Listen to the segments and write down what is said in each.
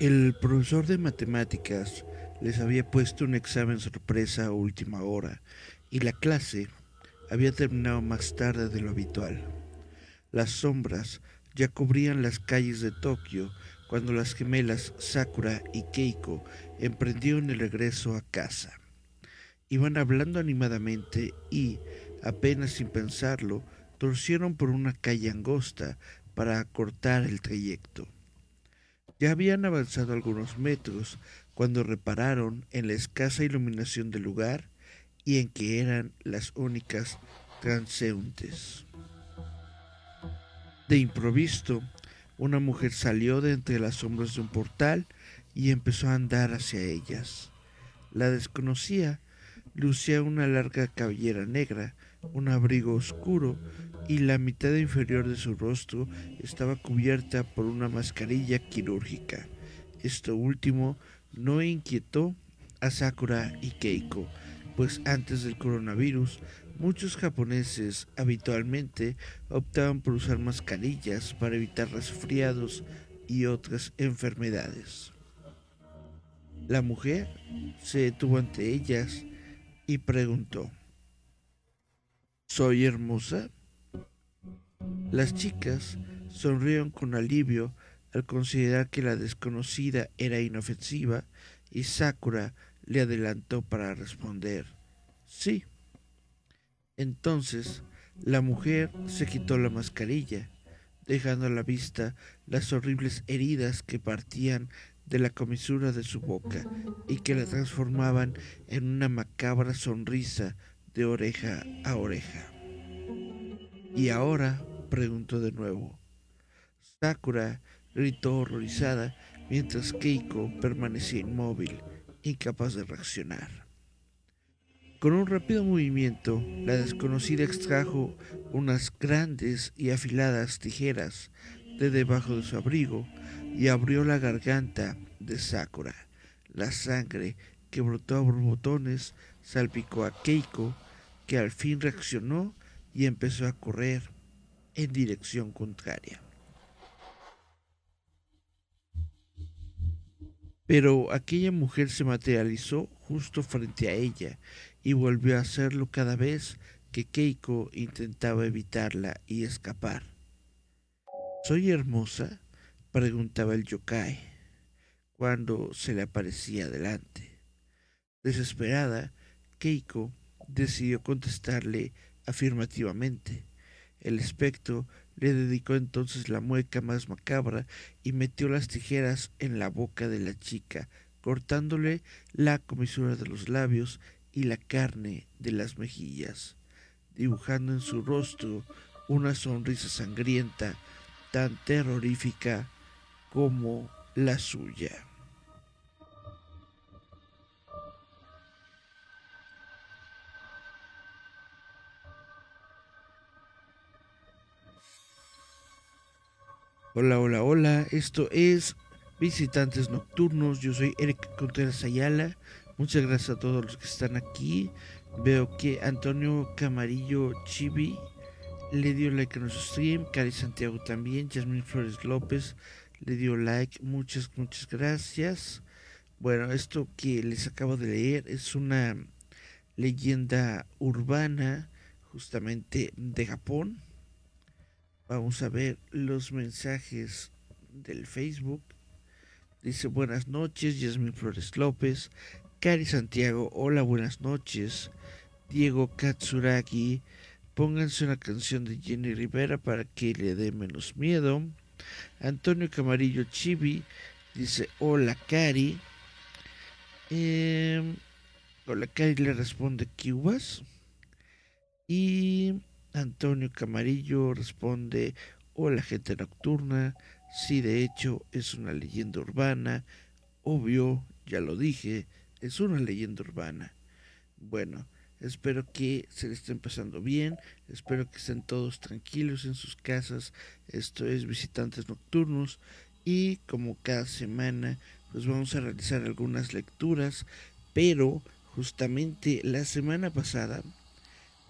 El profesor de matemáticas les había puesto un examen sorpresa a última hora y la clase había terminado más tarde de lo habitual. Las sombras ya cubrían las calles de Tokio cuando las gemelas Sakura y Keiko emprendieron el regreso a casa. Iban hablando animadamente y, apenas sin pensarlo, torcieron por una calle angosta para acortar el trayecto. Ya habían avanzado algunos metros cuando repararon en la escasa iluminación del lugar y en que eran las únicas transeúntes. De improviso, una mujer salió de entre las sombras de un portal y empezó a andar hacia ellas. La desconocía, lucía una larga cabellera negra, un abrigo oscuro y la mitad inferior de su rostro estaba cubierta por una mascarilla quirúrgica. Esto último no inquietó a Sakura y Keiko, pues antes del coronavirus muchos japoneses habitualmente optaban por usar mascarillas para evitar resfriados y otras enfermedades. La mujer se detuvo ante ellas y preguntó, ¿Soy hermosa? Las chicas sonrieron con alivio al considerar que la desconocida era inofensiva y Sakura le adelantó para responder sí. Entonces la mujer se quitó la mascarilla, dejando a la vista las horribles heridas que partían de la comisura de su boca y que la transformaban en una macabra sonrisa de oreja a oreja. ¿Y ahora preguntó de nuevo. Sakura gritó horrorizada mientras Keiko permanecía inmóvil, incapaz de reaccionar. Con un rápido movimiento, la desconocida extrajo unas grandes y afiladas tijeras de debajo de su abrigo y abrió la garganta de Sakura. La sangre que brotó a borbotones salpicó a Keiko, que al fin reaccionó y empezó a correr en dirección contraria. Pero aquella mujer se materializó justo frente a ella y volvió a hacerlo cada vez que Keiko intentaba evitarla y escapar. ¿Soy hermosa? preguntaba el yokai cuando se le aparecía delante. Desesperada, Keiko decidió contestarle afirmativamente. El espectro le dedicó entonces la mueca más macabra y metió las tijeras en la boca de la chica, cortándole la comisura de los labios y la carne de las mejillas, dibujando en su rostro una sonrisa sangrienta tan terrorífica como la suya. Hola, hola, hola. Esto es Visitantes Nocturnos. Yo soy Eric Contreras Ayala. Muchas gracias a todos los que están aquí. Veo que Antonio Camarillo Chibi le dio like a nuestro stream. Cari Santiago también. Jasmine Flores López le dio like. Muchas, muchas gracias. Bueno, esto que les acabo de leer es una leyenda urbana justamente de Japón Vamos a ver los mensajes del Facebook. Dice buenas noches, Yasmin Flores López. Cari Santiago, hola, buenas noches. Diego Katsuragi, pónganse una canción de Jenny Rivera para que le dé menos miedo. Antonio Camarillo Chibi dice hola Cari. Em, hola Cari le responde Cubas. Y Antonio Camarillo responde, hola gente nocturna, sí de hecho es una leyenda urbana, obvio, ya lo dije, es una leyenda urbana. Bueno, espero que se le estén pasando bien, espero que estén todos tranquilos en sus casas, esto es Visitantes Nocturnos. Y como cada semana pues vamos a realizar algunas lecturas, pero justamente la semana pasada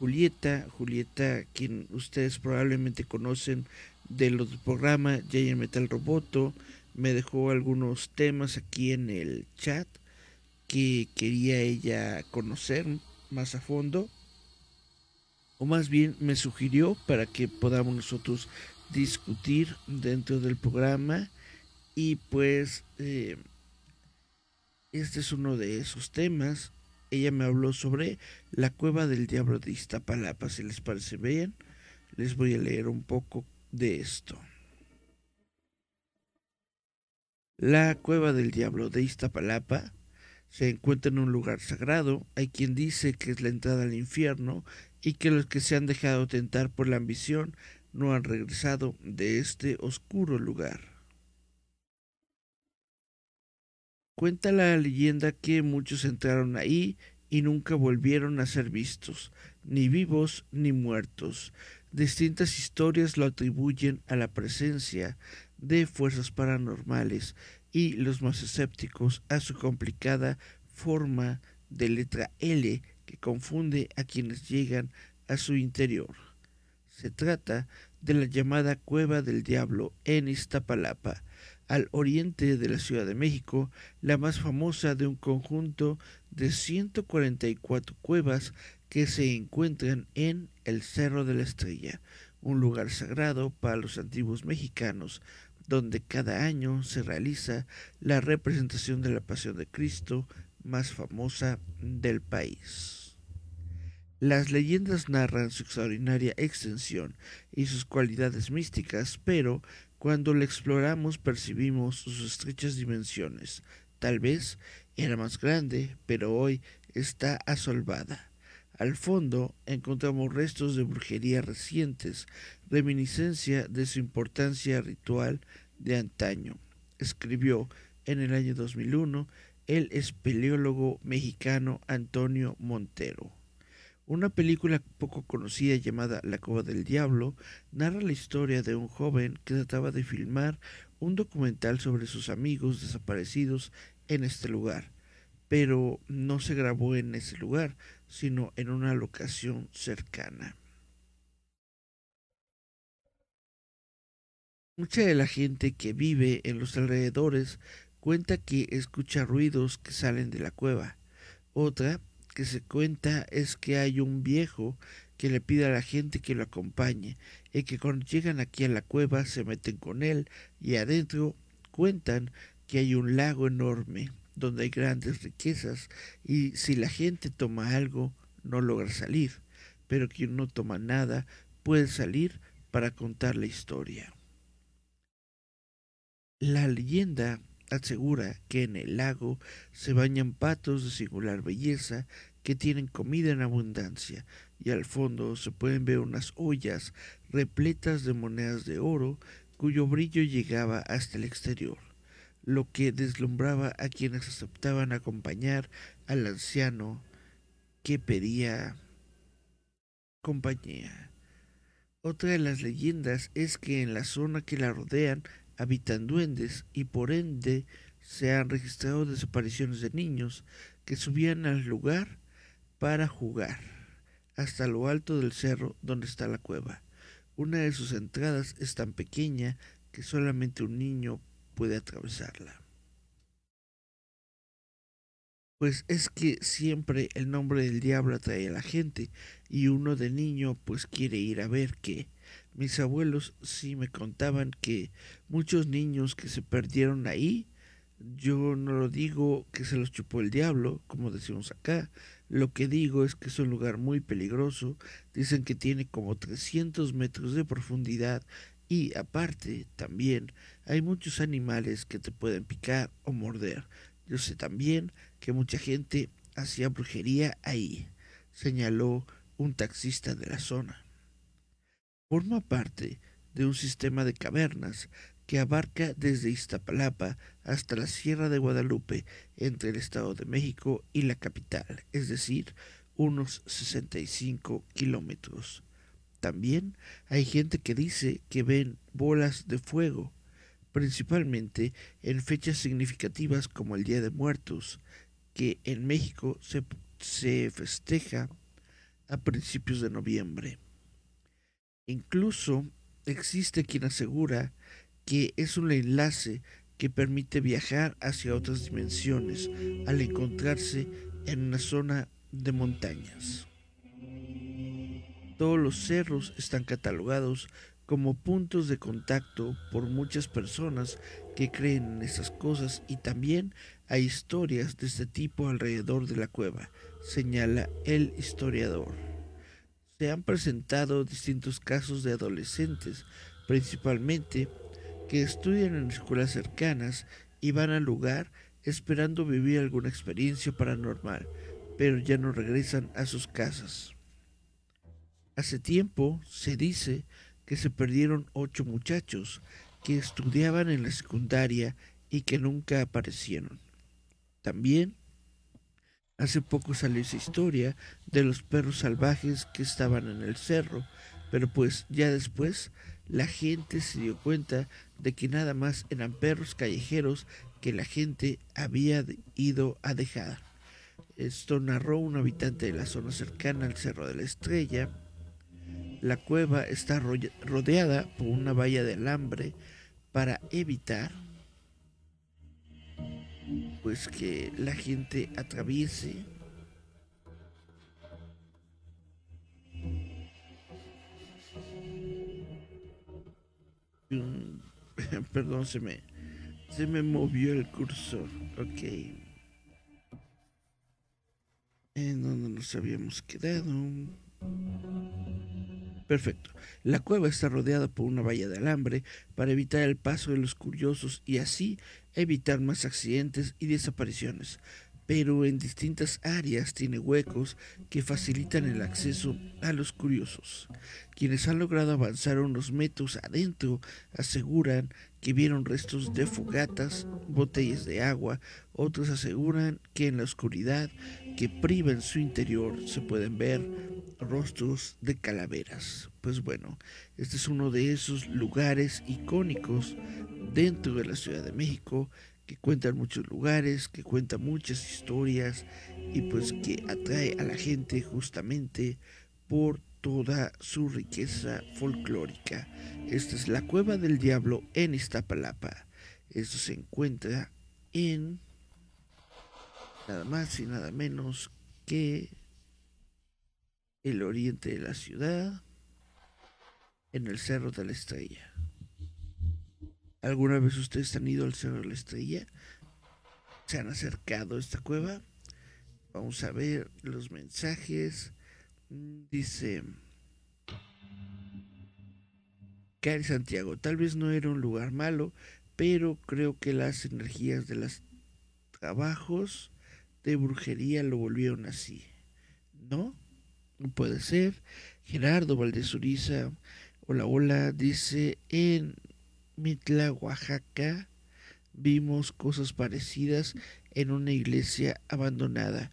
Julieta, Julieta, quien ustedes probablemente conocen de los programas Giant Metal Roboto, me dejó algunos temas aquí en el chat que quería ella conocer más a fondo o más bien me sugirió para que podamos nosotros discutir dentro del programa. Y pues eh, este es uno de esos temas ella me habló sobre la cueva del diablo de Iztapalapa si les parece bien les voy a leer un poco de esto la cueva del diablo de Iztapalapa se encuentra en un lugar sagrado. Hay quien dice que es la entrada al infierno y que los que se han dejado tentar por la ambición no han regresado de este oscuro lugar. Cuenta la leyenda que muchos entraron ahí y nunca volvieron a ser vistos, ni vivos ni muertos. Distintas historias lo atribuyen a la presencia de fuerzas paranormales y los más escépticos a su complicada forma de letra L que confunde a quienes llegan a su interior. Se trata de la llamada Cueva del Diablo en Iztapalapa, al oriente de la Ciudad de México, la más famosa de un conjunto de 144 cuevas que se encuentran en el Cerro de la Estrella, un lugar sagrado para los antiguos mexicanos, donde cada año se realiza la representación de la Pasión de Cristo más famosa del país. Las leyendas narran su extraordinaria extensión y sus cualidades místicas, pero cuando la exploramos percibimos sus estrechas dimensiones. Tal vez era más grande, pero hoy está asolvada. Al fondo encontramos restos de brujería recientes, reminiscencia de su importancia ritual de antaño. Escribió en el año 2001 el espeleólogo mexicano Antonio Montero. Una película poco conocida llamada La Cova del Diablo narra la historia de un joven que trataba de filmar un documental sobre sus amigos desaparecidos en este lugar, pero no se grabó en ese lugar, sino en una locación cercana. Mucha de la gente que vive en los alrededores cuenta que escucha ruidos que salen de la cueva. Otra que se cuenta es que hay un viejo que le pide a la gente que lo acompañe y que cuando llegan aquí a la cueva se meten con él y adentro cuentan que hay un lago enorme donde hay grandes riquezas y si la gente toma algo no logra salir, pero quien no toma nada puede salir para contar la historia. La leyenda asegura que en el lago se bañan patos de singular belleza que tienen comida en abundancia y al fondo se pueden ver unas ollas repletas de monedas de oro cuyo brillo llegaba hasta el exterior lo que deslumbraba a quienes aceptaban acompañar al anciano que pedía compañía. Otra de las leyendas es que en la zona que la rodean habitan duendes y por ende se han registrado desapariciones de niños que subían al lugar para jugar hasta lo alto del cerro donde está la cueva. Una de sus entradas es tan pequeña que solamente un niño puede atravesarla. Pues es que siempre el nombre del diablo atrae a la gente y uno de niño pues quiere ir a ver qué. Mis abuelos sí me contaban que muchos niños que se perdieron ahí, yo no lo digo que se los chupó el diablo, como decimos acá, lo que digo es que es un lugar muy peligroso, dicen que tiene como 300 metros de profundidad y aparte, también hay muchos animales que te pueden picar o morder. Yo sé también que mucha gente hacía brujería ahí, señaló un taxista de la zona. Forma parte de un sistema de cavernas que abarca desde Iztapalapa hasta la Sierra de Guadalupe, entre el Estado de México y la capital, es decir, unos 65 kilómetros. También hay gente que dice que ven bolas de fuego, principalmente en fechas significativas como el Día de Muertos, que en México se, se festeja a principios de noviembre. Incluso existe quien asegura que es un enlace que permite viajar hacia otras dimensiones al encontrarse en una zona de montañas. Todos los cerros están catalogados como puntos de contacto por muchas personas que creen en esas cosas y también hay historias de este tipo alrededor de la cueva, señala el historiador. Se han presentado distintos casos de adolescentes, principalmente, que estudian en escuelas cercanas y van al lugar esperando vivir alguna experiencia paranormal, pero ya no regresan a sus casas. Hace tiempo se dice que se perdieron ocho muchachos que estudiaban en la secundaria y que nunca aparecieron. También hace poco salió esa historia de los perros salvajes que estaban en el cerro, pero pues ya después la gente se dio cuenta de que nada más eran perros callejeros que la gente había ido a dejar. Esto narró un habitante de la zona cercana al Cerro de la Estrella. La cueva está rodeada por una valla de alambre para evitar pues que la gente atraviese. Perdón se me se me movió el cursor ok. En donde nos habíamos quedado Perfecto. La cueva está rodeada por una valla de alambre para evitar el paso de los curiosos y así evitar más accidentes y desapariciones. Pero en distintas áreas tiene huecos que facilitan el acceso a los curiosos. Quienes han logrado avanzar unos metros adentro aseguran que vieron restos de fogatas, botellas de agua, otros aseguran que en la oscuridad que priva en su interior se pueden ver rostros de calaveras. Pues bueno, este es uno de esos lugares icónicos dentro de la Ciudad de México que cuentan muchos lugares, que cuentan muchas historias y pues que atrae a la gente justamente por toda su riqueza folclórica. Esta es la Cueva del Diablo en Iztapalapa. Esto se encuentra en nada más y nada menos que el oriente de la ciudad, en el Cerro de la Estrella. ¿Alguna vez ustedes han ido al Cerro de la Estrella? ¿Se han acercado a esta cueva? Vamos a ver los mensajes. Dice Cari Santiago, tal vez no era un lugar malo, pero creo que las energías de los trabajos de brujería lo volvieron así. ¿No? Puede ser. Gerardo Valdez Uriza, hola, hola, dice en Mitla, Oaxaca, vimos cosas parecidas en una iglesia abandonada.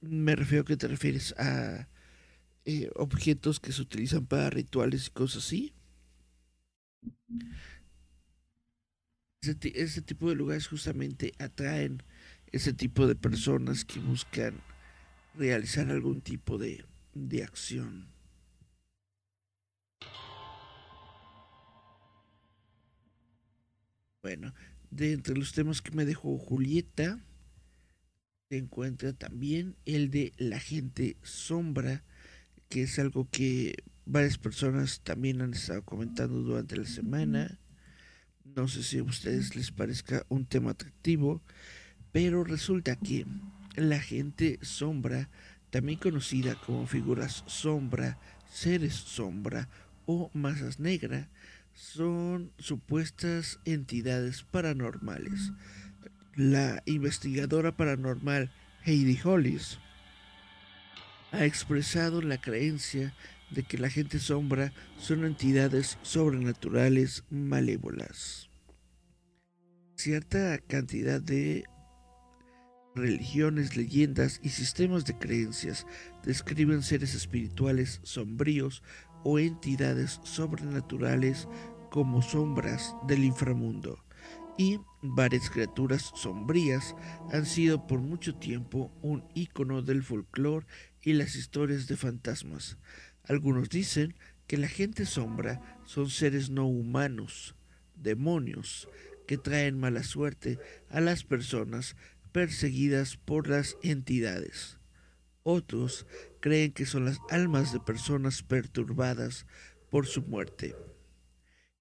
Me refiero a que te refieres a eh, objetos que se utilizan para rituales y cosas así. Ese, tipo de lugares justamente atraen ese tipo de personas que buscan realizar algún tipo de de acción. Bueno, de entre los temas que me dejó Julieta, se encuentra también el de la gente sombra, que es algo que varias personas también han estado comentando durante la semana. No sé si a ustedes les parezca un tema atractivo, pero resulta que la gente sombra también conocida como figuras sombra, seres sombra o masas negra, son supuestas entidades paranormales. La investigadora paranormal Heidi Hollis ha expresado la creencia de que la gente sombra son entidades sobrenaturales malévolas. Cierta cantidad de religiones, leyendas y sistemas de creencias describen seres espirituales sombríos o entidades sobrenaturales como sombras del inframundo. Y varias criaturas sombrías han sido por mucho tiempo un icono del folclore y las historias de fantasmas. Algunos dicen que la gente sombra son seres no humanos, demonios, que traen mala suerte a las personas perseguidas por las entidades. Otros creen que son las almas de personas perturbadas por su muerte.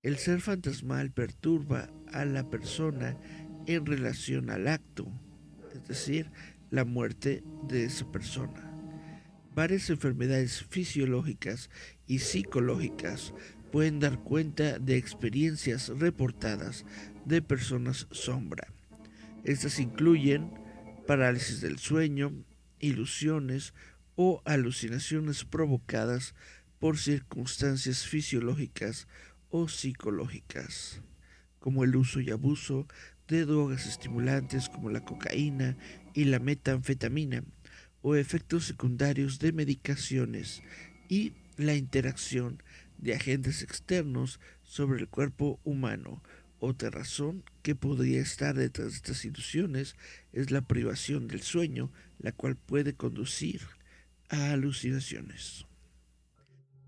El ser fantasmal perturba a la persona en relación al acto, es decir, la muerte de esa persona. Varias enfermedades fisiológicas y psicológicas pueden dar cuenta de experiencias reportadas de personas sombra. Estas incluyen parálisis del sueño, ilusiones o alucinaciones provocadas por circunstancias fisiológicas o psicológicas, como el uso y abuso de drogas estimulantes como la cocaína y la metanfetamina, o efectos secundarios de medicaciones y la interacción de agentes externos sobre el cuerpo humano. Otra razón que podría estar detrás de estas ilusiones es la privación del sueño, la cual puede conducir a alucinaciones.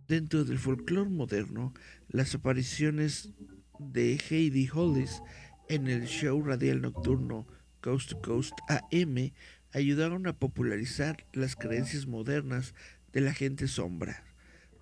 Dentro del folclore moderno, las apariciones de Heidi Hollis en el show radial nocturno Coast to Coast AM ayudaron a popularizar las creencias modernas de la gente sombra.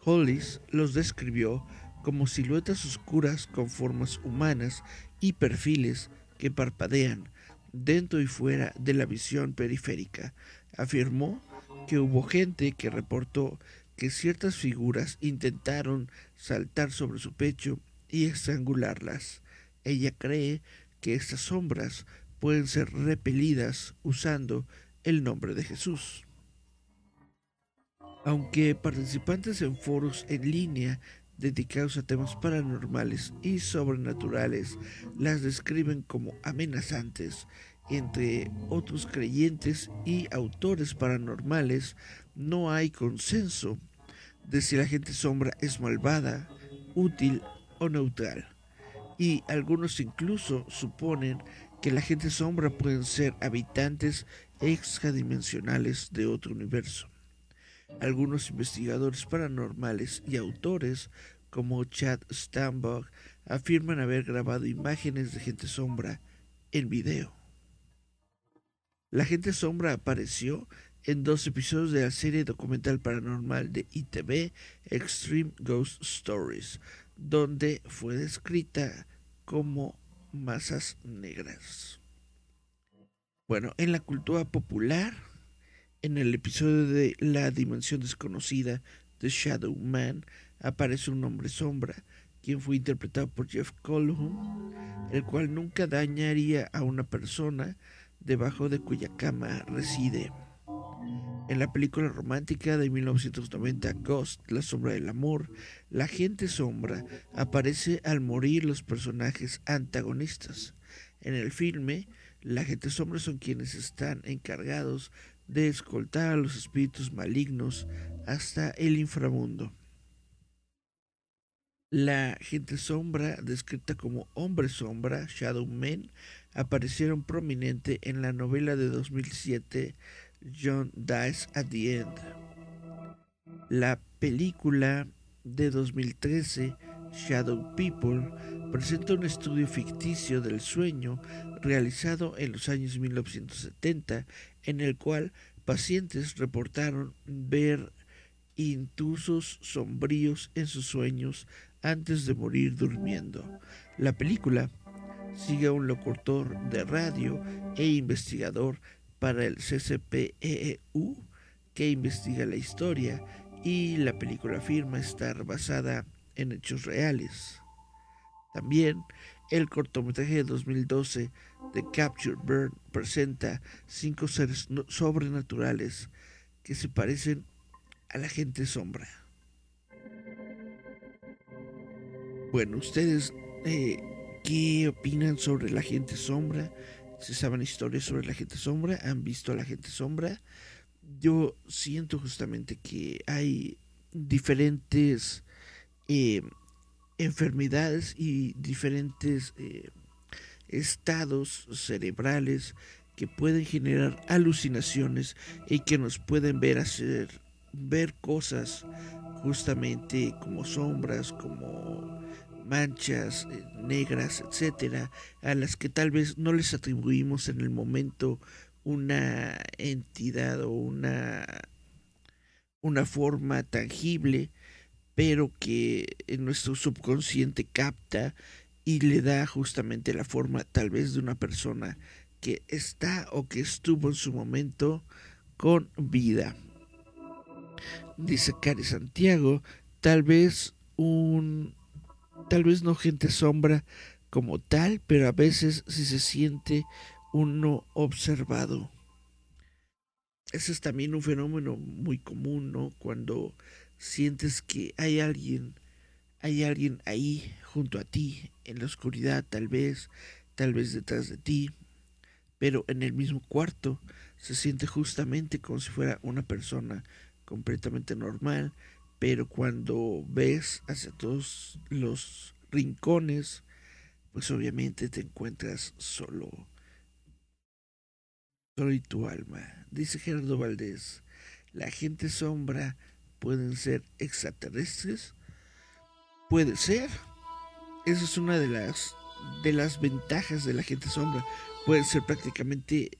Hollis los describió como siluetas oscuras con formas humanas y perfiles que parpadean dentro y fuera de la visión periférica. Afirmó que hubo gente que reportó que ciertas figuras intentaron saltar sobre su pecho y estrangularlas. Ella cree que estas sombras pueden ser repelidas usando el nombre de Jesús. Aunque participantes en foros en línea dedicados a temas paranormales y sobrenaturales las describen como amenazantes, entre otros creyentes y autores paranormales no hay consenso de si la gente sombra es malvada, útil o neutral. Y algunos incluso suponen que la gente sombra pueden ser habitantes extradimensionales de otro universo. Algunos investigadores paranormales y autores, como Chad Stambach, afirman haber grabado imágenes de gente sombra en video. La gente sombra apareció en dos episodios de la serie documental paranormal de ITV Extreme Ghost Stories, donde fue descrita como masas negras. Bueno, en la cultura popular, en el episodio de La Dimensión Desconocida de Shadow Man, aparece un hombre sombra, quien fue interpretado por Jeff Colham, el cual nunca dañaría a una persona debajo de cuya cama reside. En la película romántica de 1990 Ghost, La sombra del amor, la gente sombra aparece al morir los personajes antagonistas. En el filme, la gente sombra son quienes están encargados de escoltar a los espíritus malignos hasta el inframundo. La gente sombra, descrita como hombre sombra, Shadow Men, aparecieron prominente en la novela de 2007 John Dies at the End. La película de 2013 Shadow People presenta un estudio ficticio del sueño realizado en los años 1970 en el cual pacientes reportaron ver intrusos sombríos en sus sueños antes de morir durmiendo. La película sigue a un locutor de radio e investigador para el CCPEU que investiga la historia y la película afirma estar basada en hechos reales. También el cortometraje de 2012 de Capture Burn presenta cinco seres sobrenaturales que se parecen a la gente sombra. Bueno, ustedes, eh, ¿qué opinan sobre la gente sombra? ¿Se saben historias sobre la gente sombra? ¿Han visto a la gente sombra? Yo siento justamente que hay diferentes eh, enfermedades y diferentes eh, estados cerebrales que pueden generar alucinaciones y que nos pueden ver hacer ver cosas justamente como sombras, como manchas eh, negras, etcétera, a las que tal vez no les atribuimos en el momento una entidad o una una forma tangible, pero que en nuestro subconsciente capta y le da justamente la forma tal vez de una persona que está o que estuvo en su momento con vida. Dice Cari Santiago, tal vez un tal vez no gente sombra como tal, pero a veces si se siente uno observado. Ese es también un fenómeno muy común, ¿no? Cuando sientes que hay alguien, hay alguien ahí junto a ti, en la oscuridad tal vez, tal vez detrás de ti, pero en el mismo cuarto se siente justamente como si fuera una persona completamente normal, pero cuando ves hacia todos los rincones, pues obviamente te encuentras solo. Solo y tu alma. Dice Gerardo Valdés, la gente sombra pueden ser extraterrestres. Puede ser. Esa es una de las de las ventajas de la gente sombra. Pueden ser prácticamente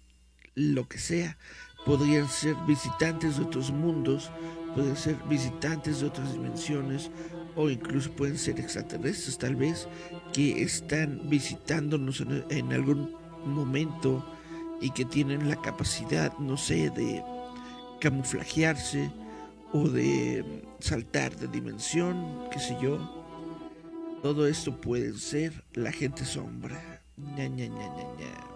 lo que sea. Podrían ser visitantes de otros mundos, pueden ser visitantes de otras dimensiones o incluso pueden ser extraterrestres tal vez que están visitándonos en, algún momento y que tienen la capacidad, no sé, de camuflajearse o de saltar de dimensión, qué sé yo. Todo esto puede ser la gente sombra. Ña, ña, ña,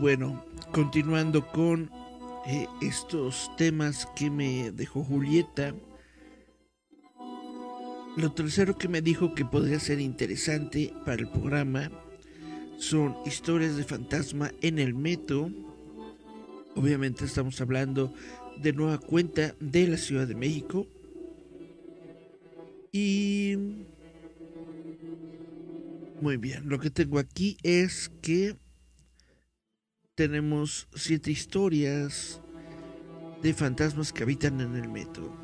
bueno, continuando con eh, estos temas que me dejó Julieta. Lo tercero que me dijo que podría ser interesante para el programa son historias de fantasma en el metro. Obviamente estamos hablando de nueva cuenta de la Ciudad de México. Y... Muy bien, lo que tengo aquí es que tenemos siete historias de fantasmas que habitan en el metro.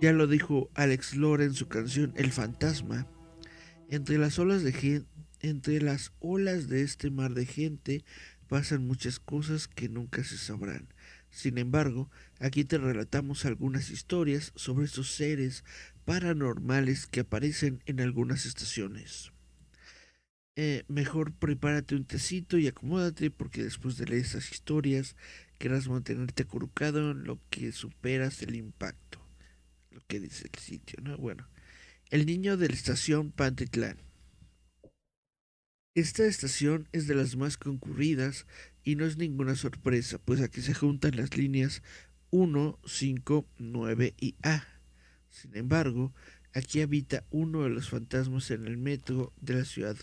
Ya lo dijo Alex Lora en su canción El fantasma. Entre las olas de entre las olas de este mar de gente pasan muchas cosas que nunca se sabrán. Sin embargo, aquí te relatamos algunas historias sobre estos seres paranormales que aparecen en algunas estaciones. Eh, mejor prepárate un tecito y acomódate porque después de leer esas historias querrás mantenerte acurrucado en lo que superas el impacto. Lo que dice el sitio, ¿no? Bueno, el niño de la estación Pantitlán. Esta estación es de las más concurridas y no es ninguna sorpresa, pues aquí se juntan las líneas 1, 5, 9 y A. Sin embargo, aquí habita uno de los fantasmas en el metro de la ciudad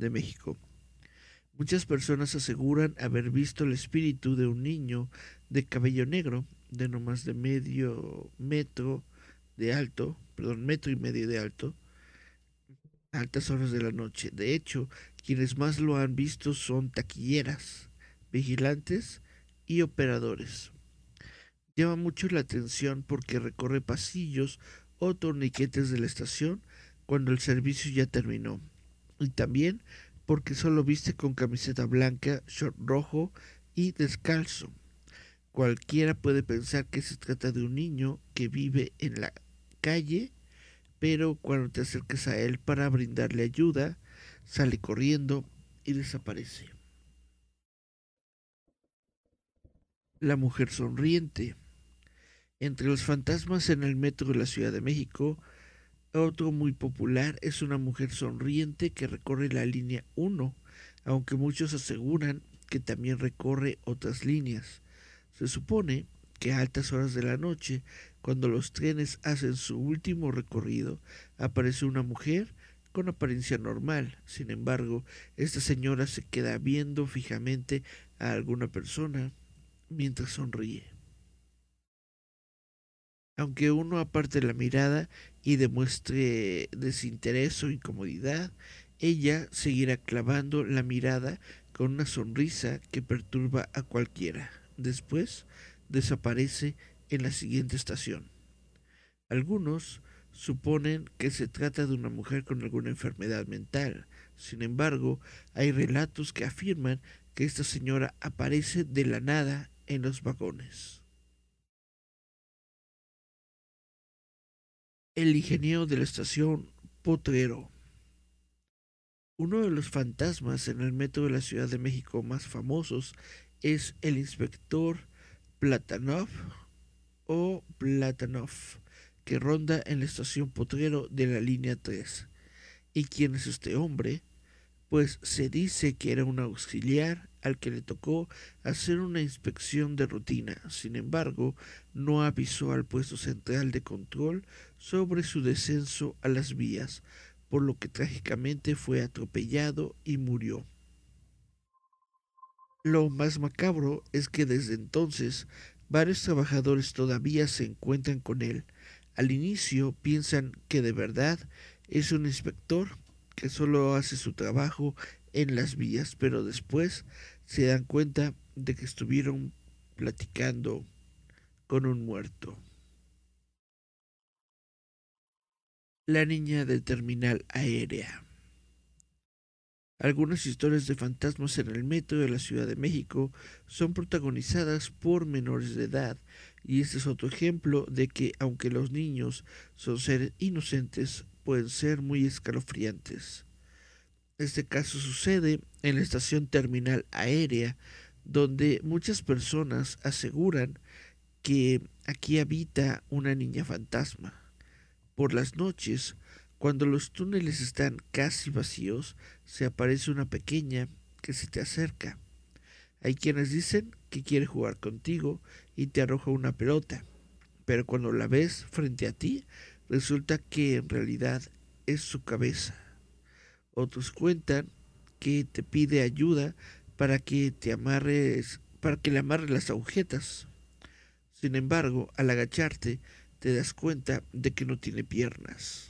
de México. Muchas personas aseguran haber visto el espíritu de un niño de cabello negro, de no más de medio metro de alto, perdón, metro y medio de alto, altas horas de la noche. De hecho, quienes más lo han visto son taquilleras, vigilantes y operadores. Llama mucho la atención porque recorre pasillos o torniquetes de la estación cuando el servicio ya terminó y también porque solo viste con camiseta blanca, short rojo y descalzo. Cualquiera puede pensar que se trata de un niño que vive en la calle, pero cuando te acerques a él para brindarle ayuda, sale corriendo y desaparece. La mujer sonriente. Entre los fantasmas en el metro de la Ciudad de México otro muy popular es una mujer sonriente que recorre la línea 1, aunque muchos aseguran que también recorre otras líneas. Se supone que a altas horas de la noche, cuando los trenes hacen su último recorrido, aparece una mujer con apariencia normal. Sin embargo, esta señora se queda viendo fijamente a alguna persona mientras sonríe. Aunque uno aparte la mirada y demuestre desinterés o incomodidad, ella seguirá clavando la mirada con una sonrisa que perturba a cualquiera. Después desaparece en la siguiente estación. Algunos suponen que se trata de una mujer con alguna enfermedad mental. Sin embargo, hay relatos que afirman que esta señora aparece de la nada en los vagones. El ingeniero de la estación Potrero. Uno de los fantasmas en el metro de la Ciudad de México más famosos es el inspector Platanov o Platanov, que ronda en la estación Potrero de la línea 3. ¿Y quién es este hombre? Pues se dice que era un auxiliar al que le tocó hacer una inspección de rutina. Sin embargo, no avisó al puesto central de control sobre su descenso a las vías, por lo que trágicamente fue atropellado y murió. Lo más macabro es que desde entonces varios trabajadores todavía se encuentran con él. Al inicio piensan que de verdad es un inspector que solo hace su trabajo en las vías, pero después se dan cuenta de que estuvieron platicando con un muerto. La niña del terminal aérea. Algunas historias de fantasmas en el metro de la Ciudad de México son protagonizadas por menores de edad, y este es otro ejemplo de que aunque los niños son seres inocentes, pueden ser muy escalofriantes. Este caso sucede en la estación terminal aérea, donde muchas personas aseguran que aquí habita una niña fantasma. Por las noches, cuando los túneles están casi vacíos, se aparece una pequeña que se te acerca. Hay quienes dicen que quiere jugar contigo y te arroja una pelota, pero cuando la ves frente a ti, resulta que en realidad es su cabeza. Otros cuentan que te pide ayuda para que te amarres, para que le amarres las agujetas. Sin embargo, al agacharte, te das cuenta de que no tiene piernas.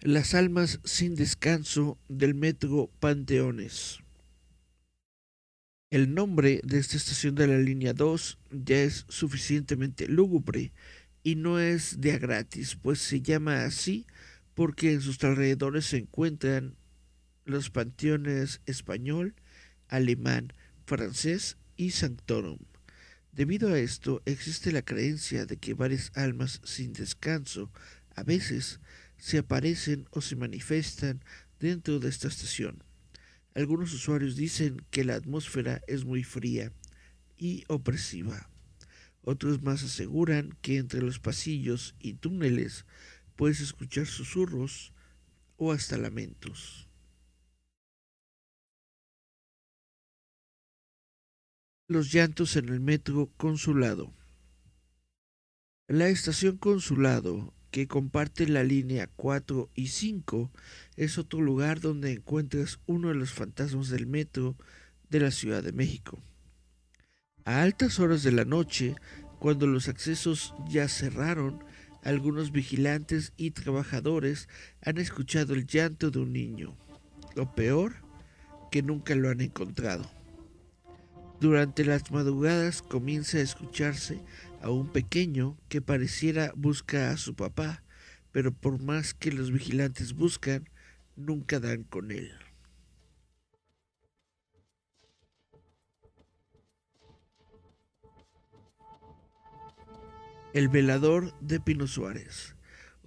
Las almas sin descanso del metro Panteones. El nombre de esta estación de la línea 2 ya es suficientemente lúgubre y no es de a gratis, pues se llama así porque en sus alrededores se encuentran los panteones español, alemán, francés y sanctorum. Debido a esto, existe la creencia de que varias almas sin descanso a veces se aparecen o se manifiestan dentro de esta estación. Algunos usuarios dicen que la atmósfera es muy fría y opresiva. Otros más aseguran que entre los pasillos y túneles puedes escuchar susurros o hasta lamentos. Los llantos en el metro Consulado. La estación Consulado, que comparte la línea 4 y 5, es otro lugar donde encuentras uno de los fantasmas del metro de la Ciudad de México. A altas horas de la noche, cuando los accesos ya cerraron, algunos vigilantes y trabajadores han escuchado el llanto de un niño. Lo peor, que nunca lo han encontrado. Durante las madrugadas comienza a escucharse a un pequeño que pareciera busca a su papá, pero por más que los vigilantes buscan, nunca dan con él. El velador de Pino Suárez.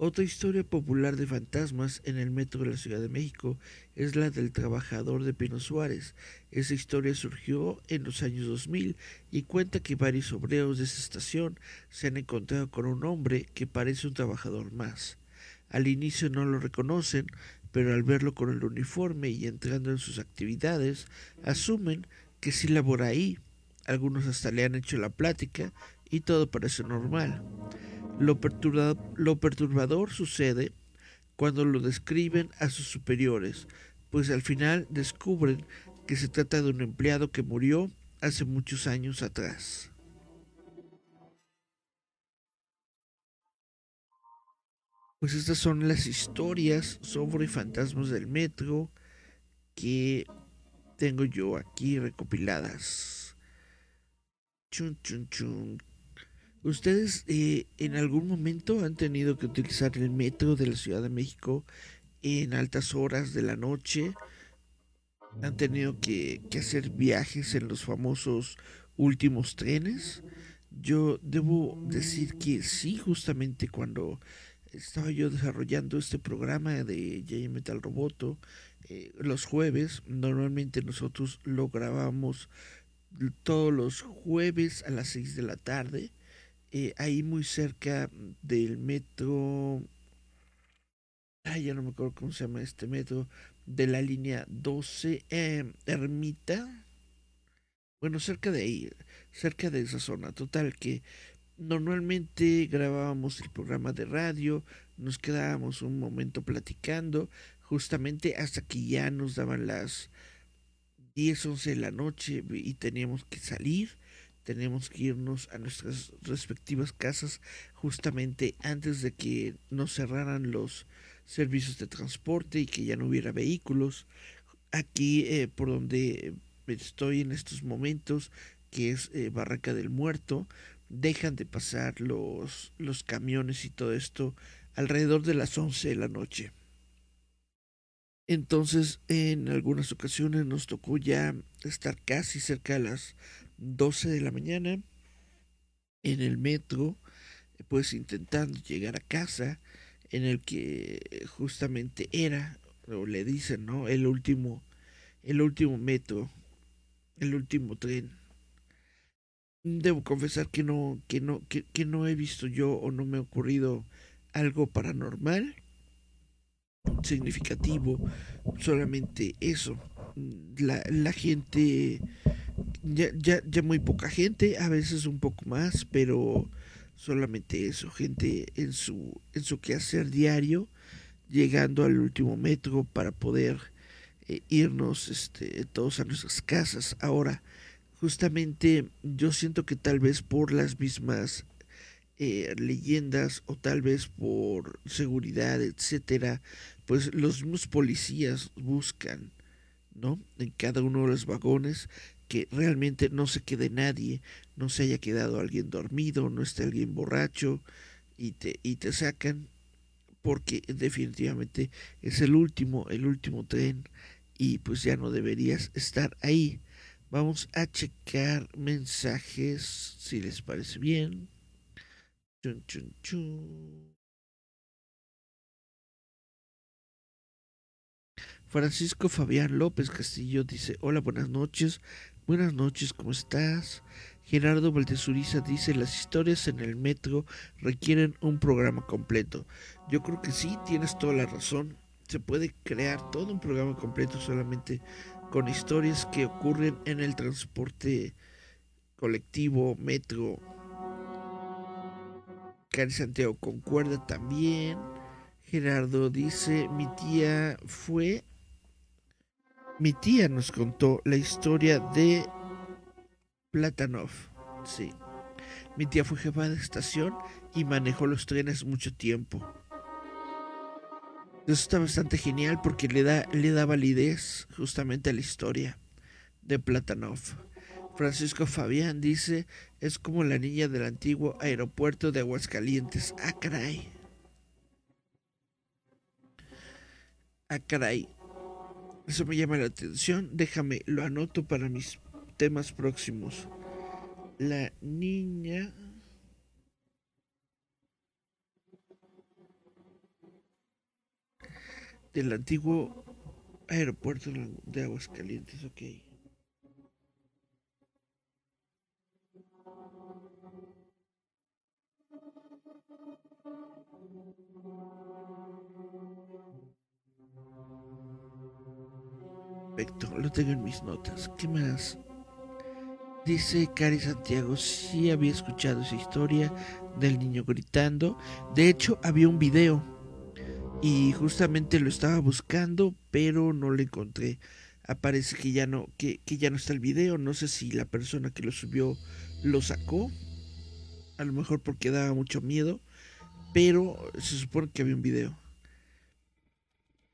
Otra historia popular de fantasmas en el metro de la Ciudad de México es la del trabajador de Pino Suárez. Esa historia surgió en los años 2000 y cuenta que varios obreros de esa estación se han encontrado con un hombre que parece un trabajador más. Al inicio no lo reconocen, pero al verlo con el uniforme y entrando en sus actividades, asumen que sí labora ahí. Algunos hasta le han hecho la plática y todo parece normal. Lo, perturbador sucede cuando lo describen a sus superiores, pues al final descubren que se trata de un empleado que murió hace muchos años atrás. Pues estas son las historias sobre fantasmas del metro que tengo yo aquí recopiladas. Chun, chun, chun. ¿Ustedes eh, en algún momento han tenido que utilizar el metro de la Ciudad de México en altas horas de la noche? ¿Han tenido que, hacer viajes en los famosos últimos trenes? Yo debo decir que sí, justamente cuando estaba yo desarrollando este programa de J Metal Roboto eh, los jueves. Normalmente nosotros lo grabamos todos los jueves a las 6 de la tarde. Eh, ahí muy cerca del metro. Ay, ya no me acuerdo cómo se llama este metro. De la línea 12, eh, Ermita. Bueno, cerca de ahí, cerca de esa zona. Total, que Normalmente grabábamos el programa de radio, nos quedábamos un momento platicando, justamente hasta que ya nos daban las 10, 11 de la noche y teníamos que salir, teníamos que irnos a nuestras respectivas casas justamente antes de que nos cerraran los servicios de transporte y que ya no hubiera vehículos. Aquí eh, por donde estoy en estos momentos, que es eh, Barraca del Muerto, dejan de pasar los, los camiones y todo esto alrededor de las 11 de la noche. Entonces, en algunas ocasiones nos tocó ya estar casi cerca de las 12 de la mañana en el metro, pues intentando llegar a casa, en el que justamente era, o le dicen, ¿no? El último, el último metro, el último tren debo confesar que no, que no, que, no he visto yo o no me ha ocurrido algo paranormal significativo, solamente eso. La, la gente, ya, ya, ya muy poca gente, a veces un poco más, pero solamente eso, gente en su, en su quehacer diario, llegando al último metro para poder eh, irnos este, todos a nuestras casas. Ahora, justamente yo siento que tal vez por las mismas eh, leyendas o tal vez por seguridad, etcétera, pues los mismos policías buscan, ¿no? En cada uno de los vagones que realmente no se quede nadie, no se haya quedado alguien dormido, no esté alguien borracho y te, y te sacan porque definitivamente es el último, el último tren y pues ya no deberías estar ahí. Vamos a checar mensajes, si les parece bien. Chun, chun, chun. Francisco Fabián López Castillo dice, hola, buenas noches. Buenas noches, ¿cómo estás? Gerardo Valdezuriza dice, las historias en el metro requieren un programa completo. Yo creo que sí, tienes toda la razón. Se puede crear todo un programa completo solamente con historias que ocurren en el transporte colectivo, metro. Cari Santiago concuerda también. Gerardo dice, mi tía fue... Mi tía nos contó la historia de Platanov. Sí. Mi tía fue jefa de estación y manejó los trenes mucho tiempo. Eso está bastante genial porque le da, le da validez justamente a la historia de Platanov. Francisco Fabián dice, es como la niña del antiguo aeropuerto de Aguascalientes. Ah, caray. Ah. Eso me llama la atención. Déjame, lo anoto para mis temas próximos. La niña del antiguo aeropuerto de Aguascalientes, ok. Perfecto, lo tengo en mis notas. ¿Qué más? Dice Cari Santiago, sí había escuchado esa historia del niño gritando. De hecho, había un video y justamente lo estaba buscando, pero no lo encontré. Aparece que ya no, que, que ya no está el video. No sé si la persona que lo subió lo sacó. A lo mejor porque daba mucho miedo. Pero se supone que había un video.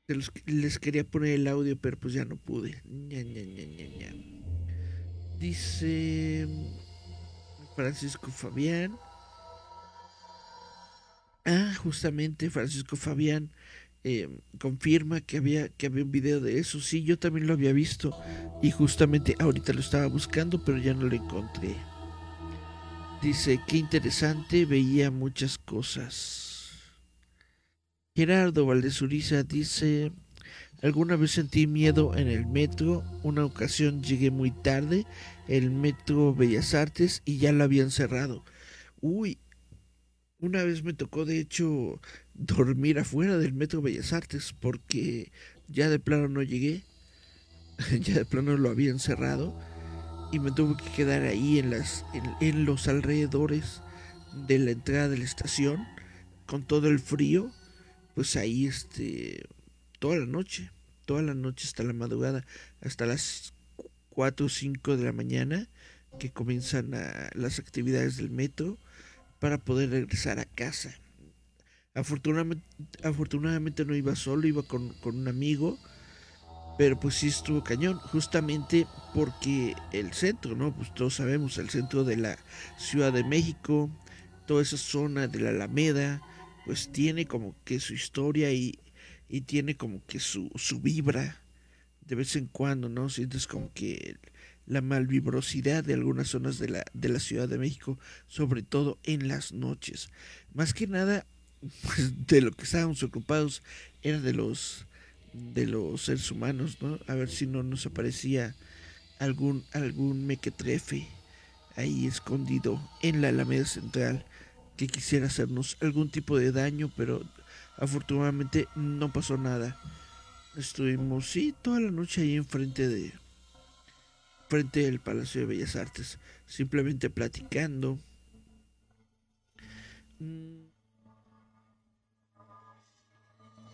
Les quería poner el audio, pero pues ya no pude. Dice Francisco Fabián. Ah, justamente Francisco Fabián eh, confirma que había, que había un video de eso. Sí, yo también lo había visto. Y justamente ahorita lo estaba buscando, pero ya no lo encontré. Dice, qué interesante, veía muchas cosas. Gerardo Valdezuriza dice, alguna vez sentí miedo en el metro, una ocasión llegué muy tarde, el metro Bellas Artes y ya lo habían cerrado. Uy, una vez me tocó de hecho dormir afuera del metro Bellas Artes porque ya de plano no llegué, ya de plano lo habían cerrado y me tuve que quedar ahí en, las, en los alrededores de la entrada de la estación con todo el frío pues ahí este toda la noche, toda la noche hasta la madrugada, hasta las 4 o 5 de la mañana que comienzan las actividades del metro para poder regresar a casa. Afortunadamente, afortunadamente no iba solo, iba con, con un amigo, pero pues sí estuvo cañón, justamente porque el centro, ¿no? Pues todos sabemos, el centro de la Ciudad de México, toda esa zona de la Alameda, pues tiene como que su historia y, y tiene como que su, su vibra de vez en cuando, ¿no? Sientes como que la malvibrosidad de algunas zonas de la, de la Ciudad de México, sobre todo en las noches. Más que nada, pues de lo que estábamos ocupados era de los de los seres humanos, ¿no? A ver si no nos aparecía algún algún mequetrefe ahí escondido en la Alameda Central que quisiera hacernos algún tipo de daño, pero afortunadamente no pasó nada. Estuvimos, sí, toda la noche ahí enfrente de frente del Palacio de Bellas Artes, simplemente platicando. Mm.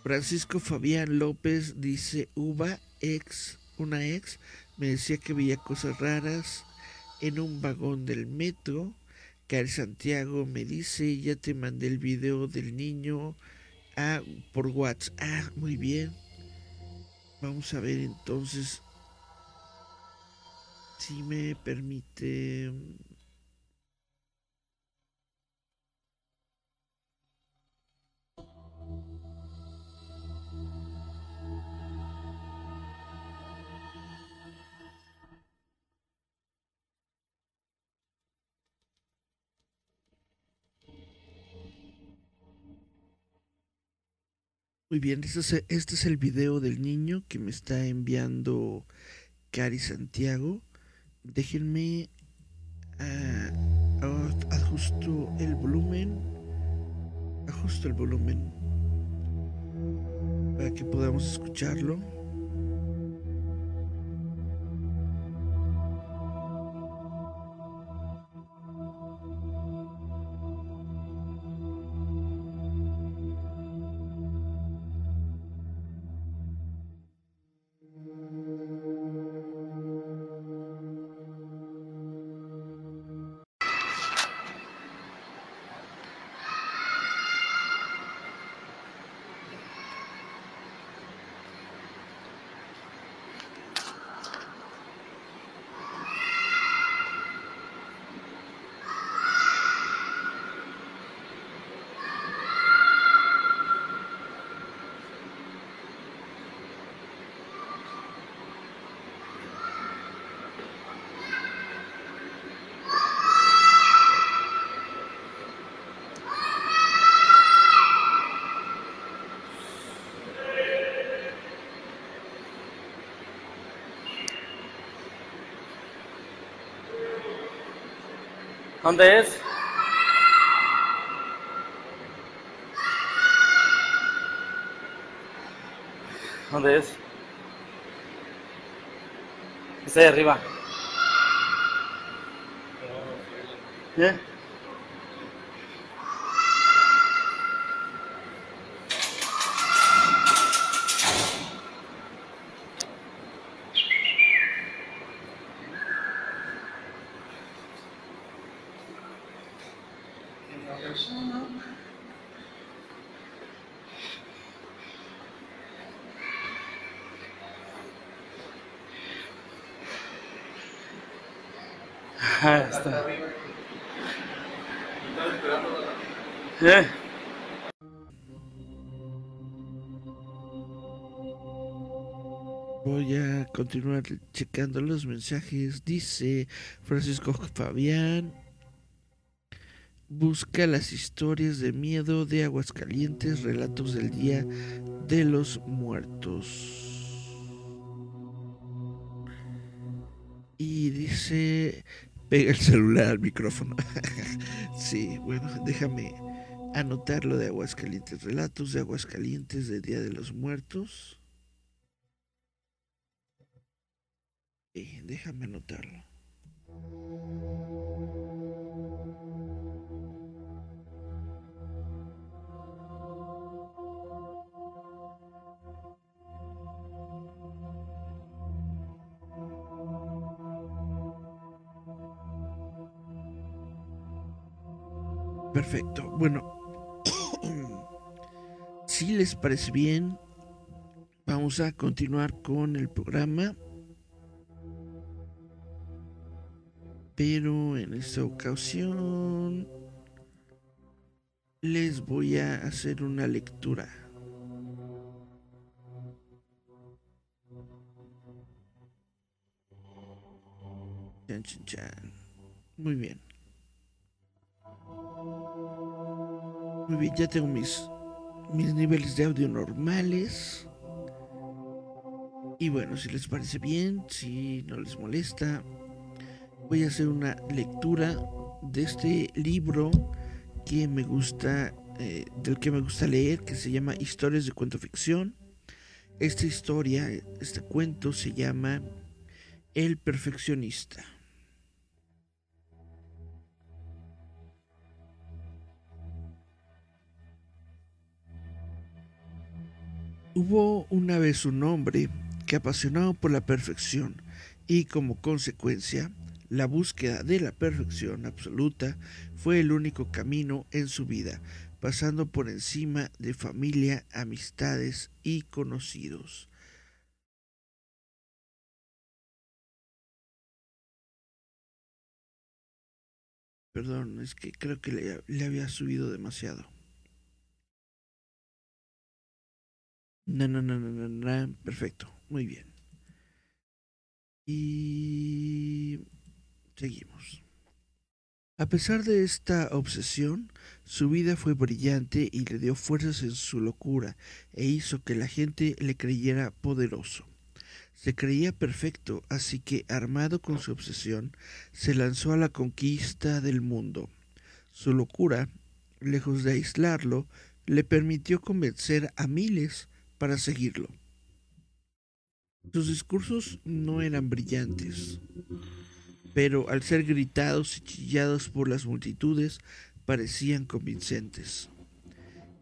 Francisco Fabián López dice, Uva, ex, una ex, me decía que veía cosas raras en un vagón del metro Cari Santiago me dice, ya te mandé el video del niño ah, por WhatsApp. Ah, muy bien. Vamos a ver entonces si me permite Muy bien, este es, este es, el video del niño que me está enviando Cari Santiago. Déjenme uh, ajusto el volumen. Ajusto el volumen para que podamos escucharlo. ¿Dónde es? ¿Dónde es? Está ahí arriba. ¿Eh? Ah, está. Voy a continuar checando los mensajes. Dice Francisco Fabián. Busca las historias de miedo de Aguascalientes, relatos del Día de los Muertos. Y dice, pega el celular al micrófono. sí, bueno, déjame anotar lo de Aguascalientes, relatos de Aguascalientes del Día de los Muertos. Déjame anotarlo. Perfecto. Bueno, si les parece bien, vamos a continuar con el programa. Pero en esta ocasión les voy a hacer una lectura. Muy bien. Muy bien, ya tengo mis, mis niveles de audio normales. Y bueno, si les parece bien, si no les molesta, voy a hacer una lectura de este libro que me gusta, eh, del que me gusta leer, que se llama Historias de Cuento Ficción. Esta historia, este cuento se llama El Perfeccionista. Hubo una vez un hombre que apasionado por la perfección y como consecuencia la búsqueda de la perfección absoluta fue el único camino en su vida, pasando por encima de familia, amistades y conocidos. Perdón, es que creo que le, le había subido demasiado. No, no, no. Perfecto. Muy bien. Y seguimos. A pesar de esta obsesión, su vida fue brillante y le dio fuerzas en su locura e hizo que la gente le creyera poderoso. Se creía perfecto, así que, armado con su obsesión, se lanzó a la conquista del mundo. Su locura, lejos de aislarlo, le permitió convencer a miles para seguirlo. Sus discursos no eran brillantes, pero al ser gritados y chillados por las multitudes parecían convincentes.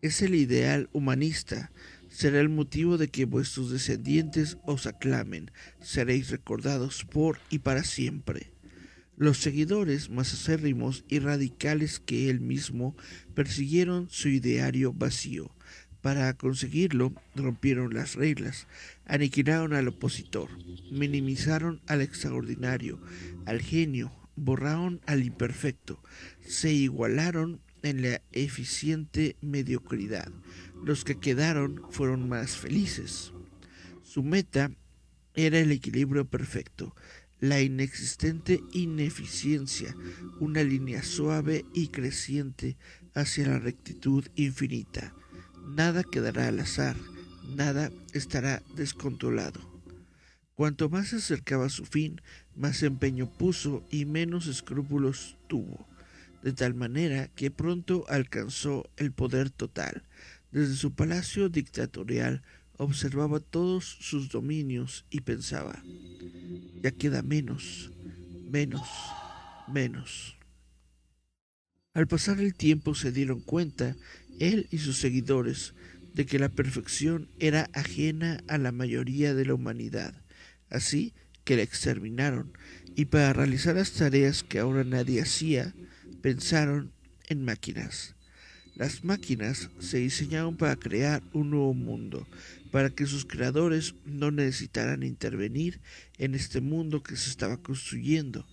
Es el ideal humanista, será el motivo de que vuestros descendientes os aclamen, seréis recordados por y para siempre. Los seguidores más acérrimos y radicales que él mismo persiguieron su ideario vacío, para conseguirlo, rompieron las reglas, aniquilaron al opositor, minimizaron al extraordinario, al genio, borraron al imperfecto, se igualaron en la eficiente mediocridad. Los que quedaron fueron más felices. Su meta era el equilibrio perfecto, la inexistente ineficiencia, una línea suave y creciente hacia la rectitud infinita nada quedará al azar, nada estará descontrolado. Cuanto más se acercaba a su fin, más empeño puso y menos escrúpulos tuvo, de tal manera que pronto alcanzó el poder total. Desde su palacio dictatorial observaba todos sus dominios y pensaba, ya queda menos, menos, menos. Al pasar el tiempo se dieron cuenta, él y sus seguidores, de que la perfección era ajena a la mayoría de la humanidad, así que la exterminaron, y para realizar las tareas que ahora nadie hacía, pensaron en máquinas. Las máquinas se diseñaron para crear un nuevo mundo, para que sus creadores no necesitaran intervenir en este mundo que se estaba construyendo,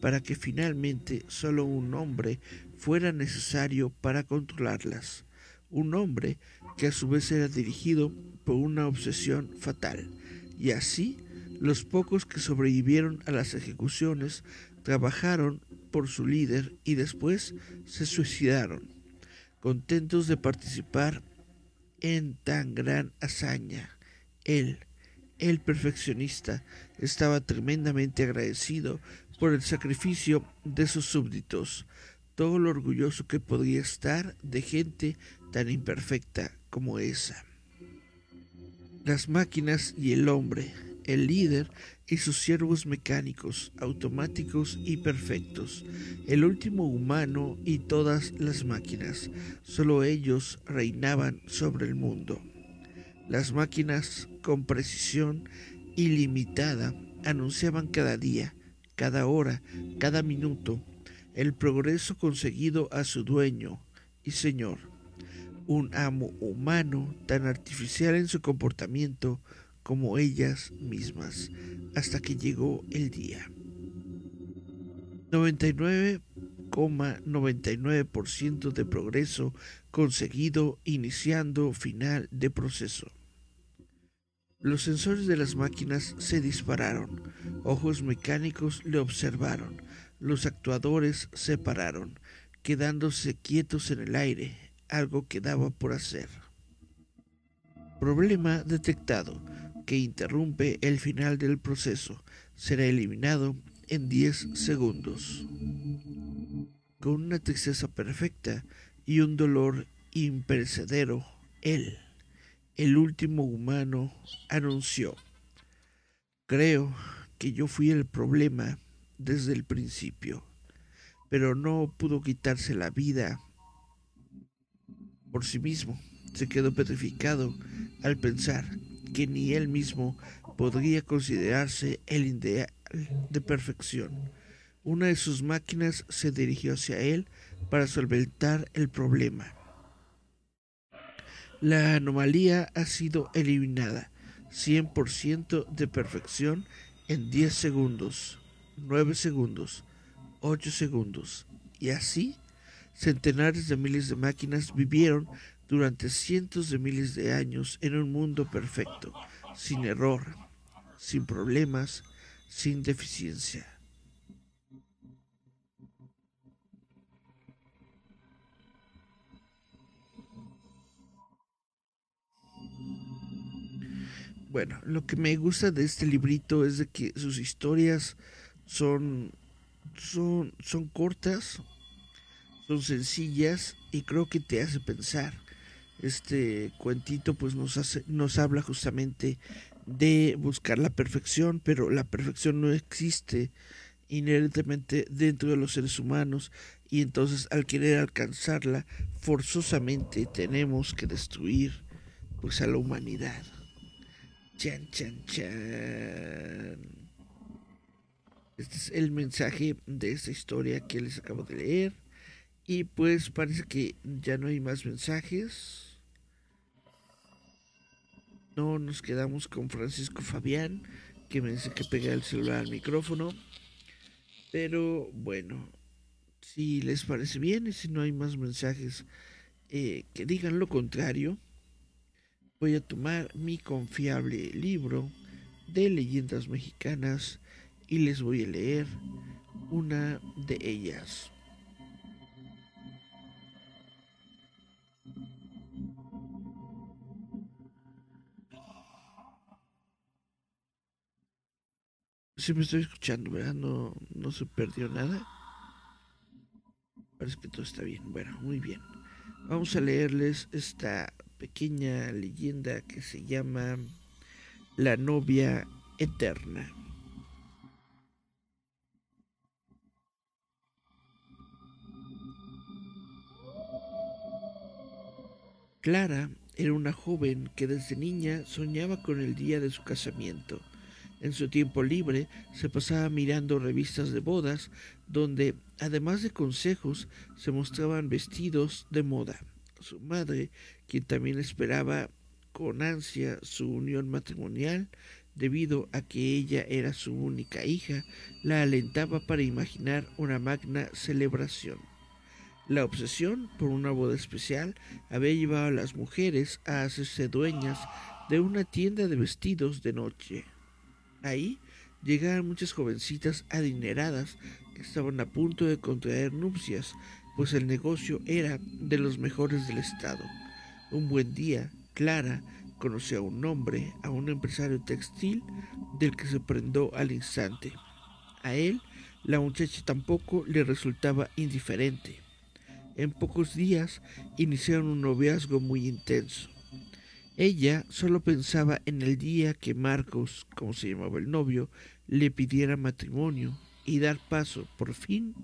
para que finalmente solo un hombre fuera necesario para controlarlas. Un hombre que a su vez era dirigido por una obsesión fatal. Y así, los pocos que sobrevivieron a las ejecuciones trabajaron por su líder y después se suicidaron, contentos de participar en tan gran hazaña. Él, el perfeccionista, estaba tremendamente agradecido por el sacrificio de sus súbditos, todo lo orgulloso que podía estar de gente tan imperfecta como esa. Las máquinas y el hombre, el líder y sus siervos mecánicos, automáticos y perfectos, el último humano y todas las máquinas, solo ellos reinaban sobre el mundo. Las máquinas, con precisión ilimitada, anunciaban cada día, cada hora, cada minuto, el progreso conseguido a su dueño y señor, un amo humano tan artificial en su comportamiento como ellas mismas, hasta que llegó el día. 99,99% de progreso conseguido iniciando final de proceso. Los sensores de las máquinas se dispararon, ojos mecánicos le observaron, los actuadores se pararon, quedándose quietos en el aire, algo quedaba por hacer. Problema detectado que interrumpe el final del proceso será eliminado en 10 segundos. Con una tristeza perfecta y un dolor imperecedero, él, el último humano, anunció, creo que yo fui el problema desde el principio, pero no pudo quitarse la vida por sí mismo. Se quedó petrificado al pensar que ni él mismo podría considerarse el ideal de perfección. Una de sus máquinas se dirigió hacia él para solventar el problema. La anomalía ha sido eliminada. 100% de perfección en 10 segundos, 9 segundos, 8 segundos. Y así, centenares de miles de máquinas vivieron durante cientos de miles de años en un mundo perfecto, sin error, sin problemas, sin deficiencia. Bueno, lo que me gusta de este librito es de que sus historias son son son cortas, son sencillas y creo que te hace pensar este cuentito pues nos hace, nos habla justamente de buscar la perfección, pero la perfección no existe inherentemente dentro de los seres humanos y entonces al querer alcanzarla forzosamente tenemos que destruir pues a la humanidad. Chan chan chan. Este es el mensaje de esta historia que les acabo de leer. Y pues parece que ya no hay más mensajes. No nos quedamos con Francisco Fabián, que me dice que pega el celular al micrófono. Pero bueno, si les parece bien y si no hay más mensajes eh, que digan lo contrario, voy a tomar mi confiable libro de leyendas mexicanas y les voy a leer una de ellas. Si me estoy escuchando, ¿verdad? No, no se perdió nada. Parece que todo está bien. Bueno, muy bien. Vamos a leerles esta pequeña leyenda que se llama La novia eterna. Clara era una joven que desde niña soñaba con el día de su casamiento. En su tiempo libre se pasaba mirando revistas de bodas donde, además de consejos, se mostraban vestidos de moda. Su madre, quien también esperaba con ansia su unión matrimonial, debido a que ella era su única hija, la alentaba para imaginar una magna celebración. La obsesión por una boda especial había llevado a las mujeres a hacerse dueñas de una tienda de vestidos de noche. Ahí llegaban muchas jovencitas adineradas que estaban a punto de contraer nupcias, pues el negocio era de los mejores del estado. Un buen día, Clara conoció a un hombre, a un empresario textil, del que se prendó al instante. A él, la muchacha tampoco le resultaba indiferente. En pocos días iniciaron un noviazgo muy intenso. Ella solo pensaba en el día que Marcos, como se llamaba el novio, le pidiera matrimonio y dar paso, por fin,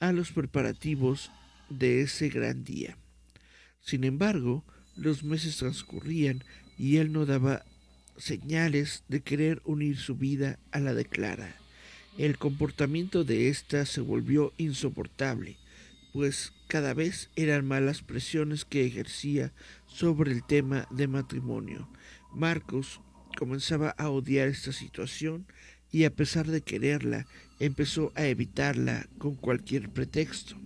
a los preparativos de ese gran día. Sin embargo, los meses transcurrían y él no daba señales de querer unir su vida a la de Clara. El comportamiento de ésta se volvió insoportable, pues cada vez eran más las presiones que ejercía sobre el tema de matrimonio. Marcos comenzaba a odiar esta situación y a pesar de quererla, empezó a evitarla con cualquier pretexto.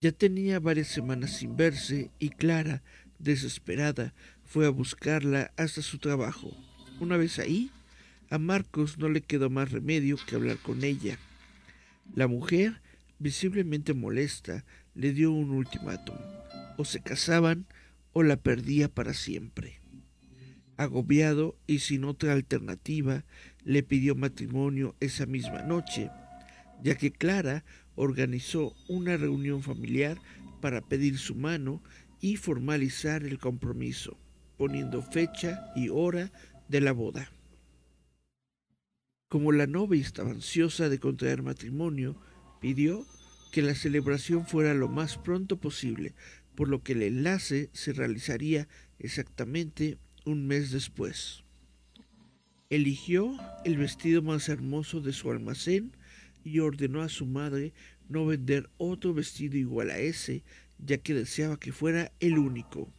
Ya tenía varias semanas sin verse y Clara, desesperada, fue a buscarla hasta su trabajo. Una vez ahí, a Marcos no le quedó más remedio que hablar con ella. La mujer, visiblemente molesta, le dio un ultimátum. O se casaban o la perdía para siempre. Agobiado y sin otra alternativa, le pidió matrimonio esa misma noche, ya que Clara organizó una reunión familiar para pedir su mano y formalizar el compromiso, poniendo fecha y hora de la boda. Como la novia estaba ansiosa de contraer matrimonio, pidió que la celebración fuera lo más pronto posible, por lo que el enlace se realizaría exactamente un mes después. Eligió el vestido más hermoso de su almacén y ordenó a su madre no vender otro vestido igual a ese, ya que deseaba que fuera el único.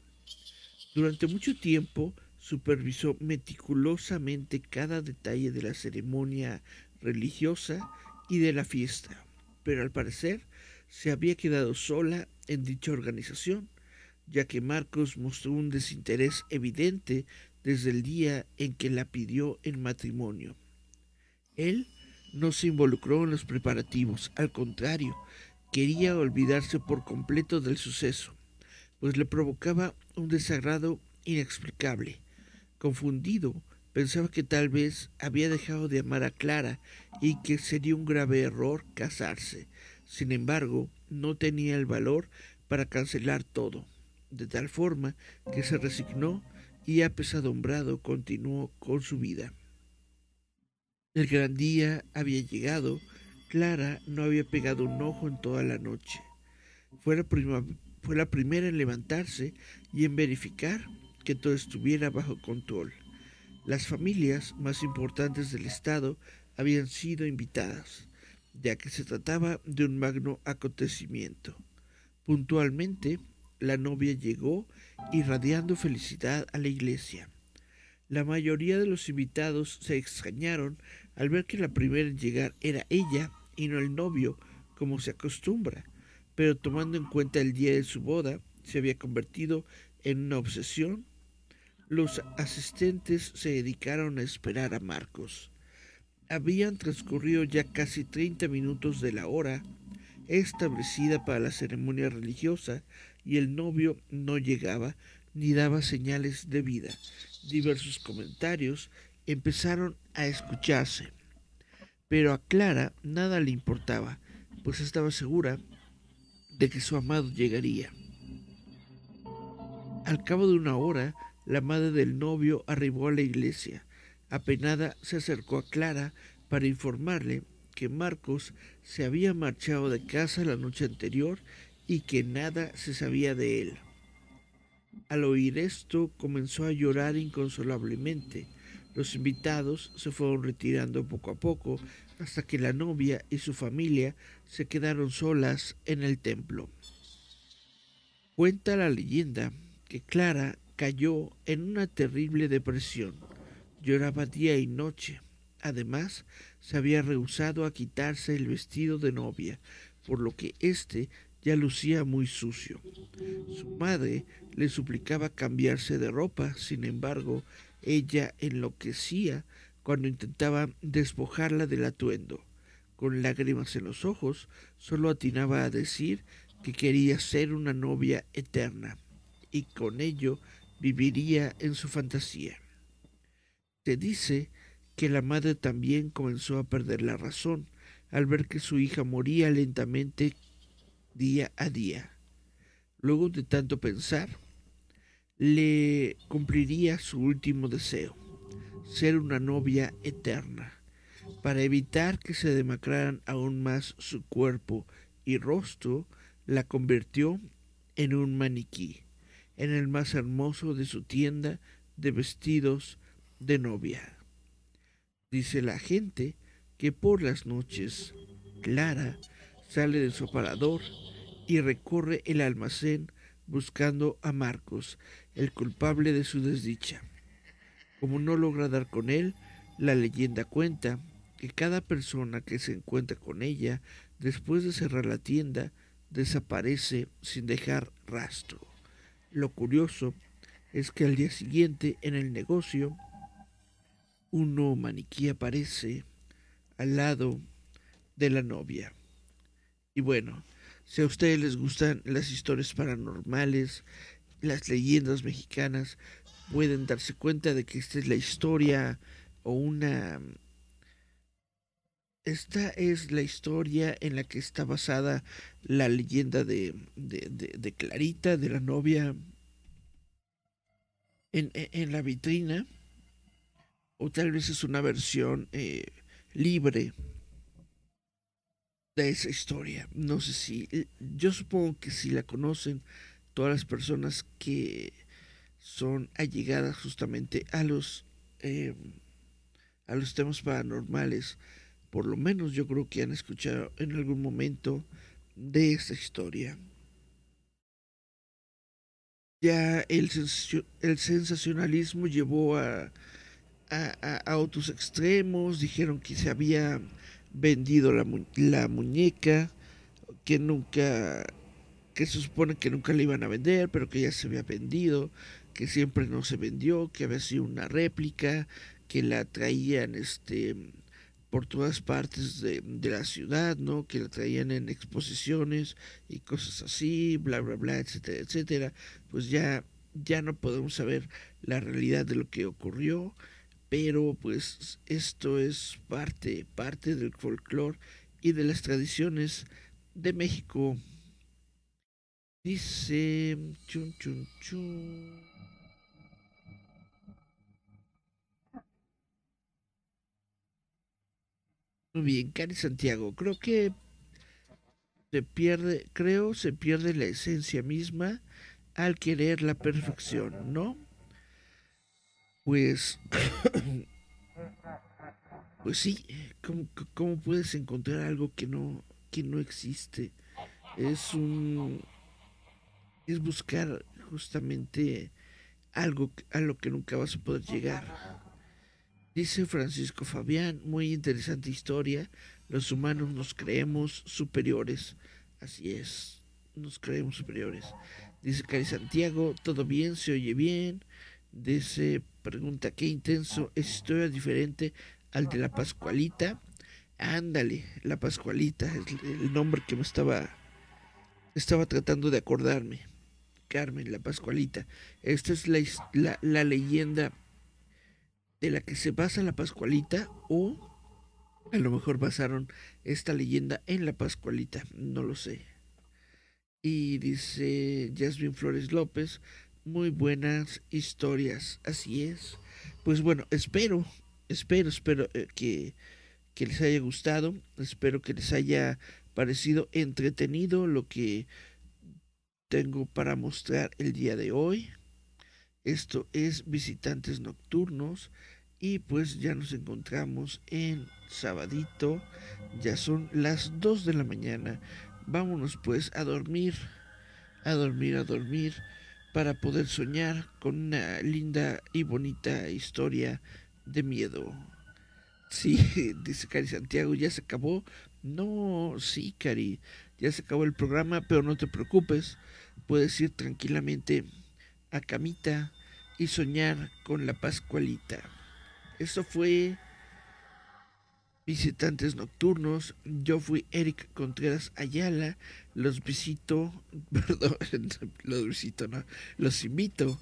Durante mucho tiempo supervisó meticulosamente cada detalle de la ceremonia religiosa y de la fiesta, pero al parecer se había quedado sola en dicha organización, ya que Marcos mostró un desinterés evidente desde el día en que la pidió en matrimonio. Él no se involucró en los preparativos, al contrario, quería olvidarse por completo del suceso, pues le provocaba un desagrado inexplicable. Confundido, pensaba que tal vez había dejado de amar a Clara y que sería un grave error casarse. Sin embargo, no tenía el valor para cancelar todo, de tal forma que se resignó y apesadumbrado continuó con su vida. El gran día había llegado. Clara no había pegado un ojo en toda la noche. Fue la, fue la primera en levantarse y en verificar que todo estuviera bajo control. Las familias más importantes del estado habían sido invitadas, ya que se trataba de un magno acontecimiento. Puntualmente, la novia llegó irradiando felicidad a la iglesia. La mayoría de los invitados se extrañaron al ver que la primera en llegar era ella y no el novio, como se acostumbra, pero tomando en cuenta el día de su boda, se había convertido en una obsesión, los asistentes se dedicaron a esperar a Marcos. Habían transcurrido ya casi 30 minutos de la hora establecida para la ceremonia religiosa y el novio no llegaba ni daba señales de vida. Diversos comentarios empezaron a escucharse. Pero a Clara nada le importaba, pues estaba segura de que su amado llegaría. Al cabo de una hora, la madre del novio arribó a la iglesia. Apenada se acercó a Clara para informarle que Marcos se había marchado de casa la noche anterior y que nada se sabía de él. Al oír esto, comenzó a llorar inconsolablemente. Los invitados se fueron retirando poco a poco hasta que la novia y su familia se quedaron solas en el templo. Cuenta la leyenda que Clara cayó en una terrible depresión. Lloraba día y noche. Además, se había rehusado a quitarse el vestido de novia, por lo que éste ya lucía muy sucio. Su madre le suplicaba cambiarse de ropa, sin embargo, ella enloquecía cuando intentaba despojarla del atuendo. Con lágrimas en los ojos, solo atinaba a decir que quería ser una novia eterna, y con ello viviría en su fantasía. Se dice que la madre también comenzó a perder la razón al ver que su hija moría lentamente día a día. Luego de tanto pensar, le cumpliría su último deseo, ser una novia eterna, para evitar que se demacraran aún más su cuerpo y rostro, la convirtió en un maniquí, en el más hermoso de su tienda de vestidos de novia. Dice la gente que por las noches Clara sale de su aparador y recorre el almacén buscando a Marcos, el culpable de su desdicha. Como no logra dar con él, la leyenda cuenta que cada persona que se encuentra con ella después de cerrar la tienda desaparece sin dejar rastro. Lo curioso es que al día siguiente en el negocio un nuevo maniquí aparece al lado de la novia. Y bueno, si a ustedes les gustan las historias paranormales, las leyendas mexicanas, pueden darse cuenta de que esta es la historia o una... Esta es la historia en la que está basada la leyenda de, Clarita, de la novia, en, en, la vitrina. O tal vez es una versión eh, libre de esa historia. No sé si, eh, yo supongo que si la conocen todas las personas que son allegadas justamente a los em, a los temas paranormales, por lo menos yo creo que han escuchado en algún momento de esta historia. Ya el, el sensacionalismo llevó a, a, a, otros extremos, dijeron que se había vendido la, la muñeca, que nunca, que se supone que nunca la iban a vender, pero que ya se había vendido, que siempre no se vendió, que había sido una réplica, que la traían este por todas partes de, de, la ciudad, ¿no? Que la traían en exposiciones y cosas así, bla, bla, bla, etcétera, etcétera. Pues ya, ya no podemos saber la realidad de lo que ocurrió pero pues esto es parte, parte del folclore y de las tradiciones de México. Dice chun chun chun. Muy bien, Cari Santiago, creo que se pierde, creo se pierde la esencia misma al querer la perfección, ¿no? Pues, pues sí, ¿cómo, puedes encontrar algo que no, que no existe? Es un, es buscar justamente algo a lo que nunca vas a poder llegar. Dice Francisco Fabián, muy interesante historia. Los humanos nos creemos superiores. Así es, nos creemos superiores. Dice Cari Santiago, todo bien, se oye bien. Dice Pregunta, qué intenso, ¿es historia diferente al de la Pascualita? Ándale, la Pascualita, es el nombre que me estaba, estaba tratando de acordarme. Carmen, la Pascualita. Esta es la, la, la leyenda de la que se basa la Pascualita o a lo mejor basaron esta leyenda en la Pascualita, no lo sé. Y dice Jasmine Flores López, muy buenas historias, así es. Pues bueno, espero, espero, espero eh, que, que les haya gustado, espero que les haya parecido entretenido lo que tengo para mostrar el día de hoy. Esto es Visitantes Nocturnos. Y pues ya nos encontramos en sabadito. Ya son las 2 de la mañana. Vámonos pues a dormir. A dormir, a dormir. Para poder soñar con una linda y bonita historia de miedo. Sí, dice Cari Santiago, ya se acabó. No, sí, Cari, ya se acabó el programa, pero no te preocupes. Puedes ir tranquilamente a camita y soñar con la Pascualita. Eso fue Visitantes Nocturnos. Yo fui Eric Contreras Ayala. Los visito, perdón, los visito, no, los invito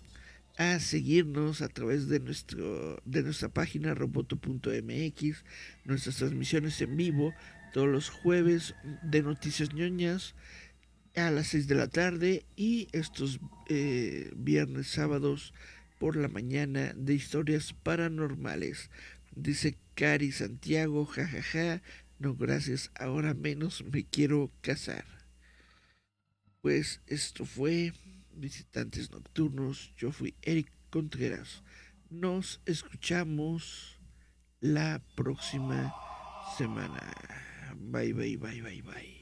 a seguirnos a través de nuestro de nuestra página roboto.mx, nuestras transmisiones en vivo todos los jueves de noticias ñoñas a las 6 de la tarde y estos eh, viernes, sábados por la mañana de historias paranormales. Dice Cari Santiago, jajaja, no gracias, ahora menos me quiero casar. Pues esto fue Visitantes Nocturnos, yo fui Eric Contreras. Nos escuchamos la próxima semana. Bye, bye, bye, bye, bye.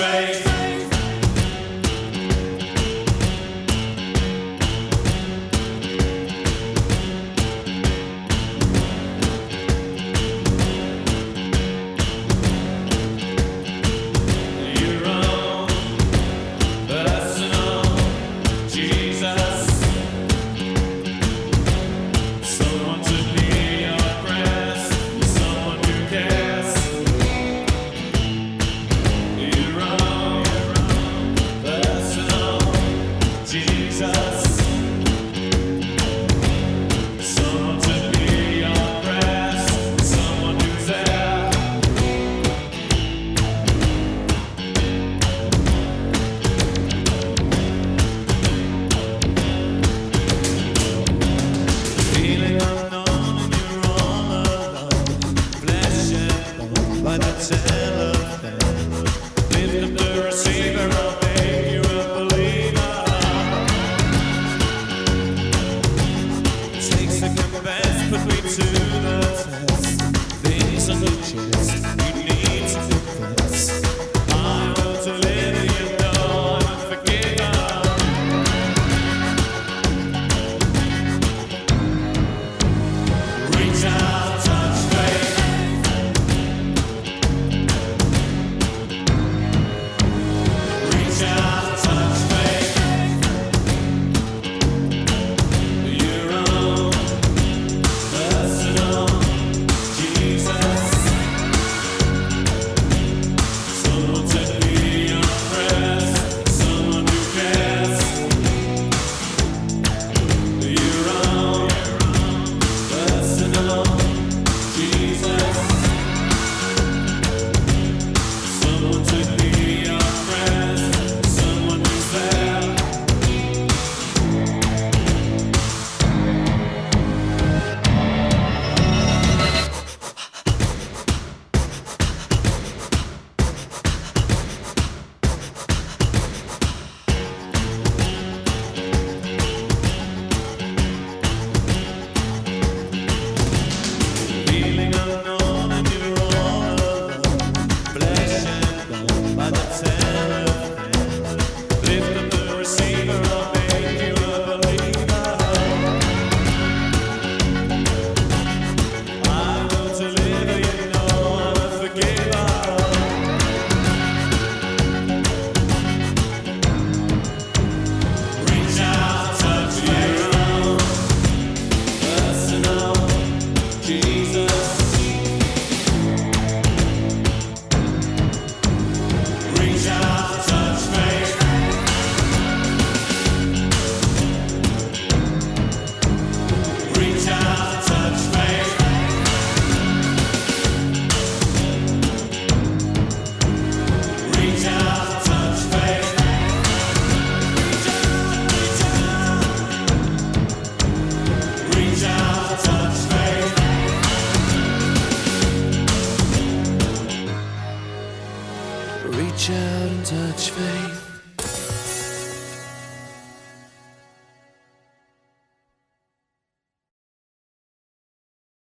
Faith.